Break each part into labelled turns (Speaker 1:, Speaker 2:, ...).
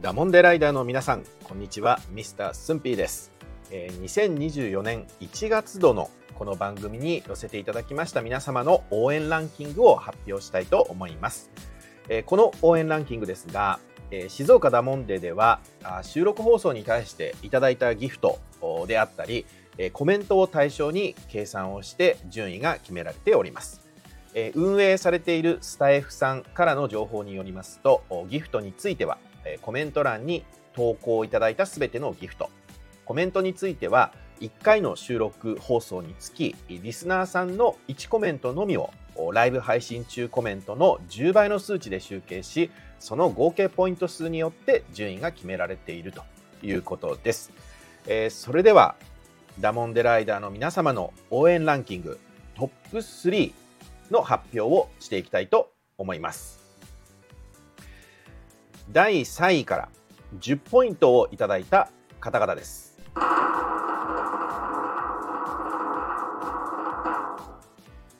Speaker 1: ダモンデライダーの皆さんこんにちは。ミスタースンピーです、えー2024年1月度のこの番組に寄せていただきました皆様の応援ランキングを発表したいと思います、えーこの応援ランキングですが、えー静岡ダモンデではあ収録放送に対していただいたギフトおであったりえーコメントを対象に計算をして順位が決められております。え運営されているスタエフさんからの情報によりますとおギフトについてはえコメント欄に投稿いただいたすべてのギフト。コメントについては1回の収録放送につきリスナーさんの1コメントのみをライブ配信中コメントの10倍の数値で集計しその合計ポイント数によって順位が決められているということです、えーそれではダモンデライダーの皆様の応援ランキングトップ3の発表をしていきたいと思います。第3位から10ポイントをいただいた方々です。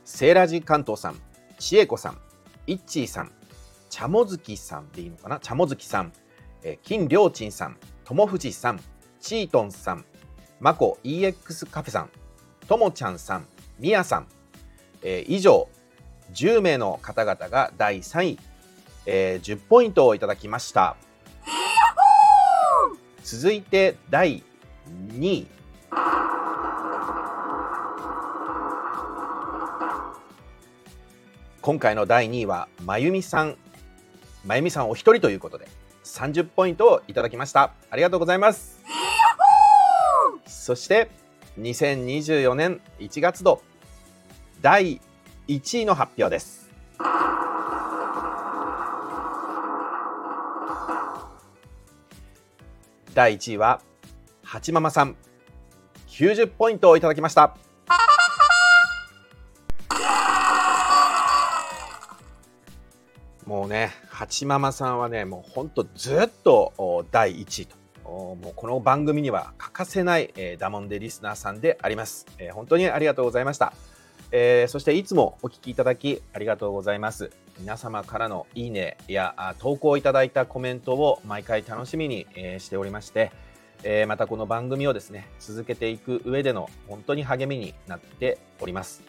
Speaker 1: セーラジ関東さん千恵子さんいっちーさん茶もずきさんでいいのかな？茶もずきさん、え金良鎮さん友藤さんチートンさんまこ EX カフェさんともちゃんさんみやさん、えー以上10名の方々が第3位、えー10ポイントをいただきました。続いて第2位。今回の第2位はまゆみさん。まゆみさんお一人ということで30ポイントをいただきました。ありがとうございます。そして2024年1月度第1位の発表です。第1位ははちママさん。90ポイントをいただきました。もうねはちママさんはねもうほんとずっと第1位と。もうこの番組には欠かせない、えーダモンデリスナーさんであります、えー本当にありがとうございました、えーそしていつもお聞きいただきありがとうございます。皆様からのいいねや投稿いただいたコメントを毎回楽しみに、しておりまして、えまたこの番組をですね続けていく上での本当に励みになっております。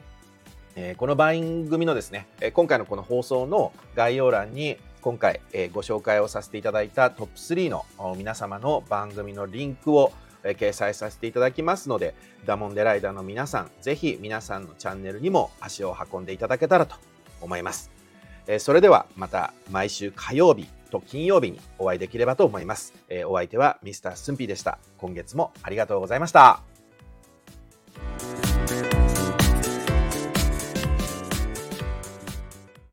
Speaker 1: えこの番組のですね、今回のこの放送の概要欄に今回、えご紹介をさせていただいたトップ3の皆様の番組のリンクを、掲載させていただきますのでダモンデライダーの皆さんぜひ皆さんのチャンネルにも足を運んでいただけたらと思います、えそれではまた毎週火曜日と金曜日にお会いできればと思います、えお相手はミスタースンピーでした。今月もありがとうございました。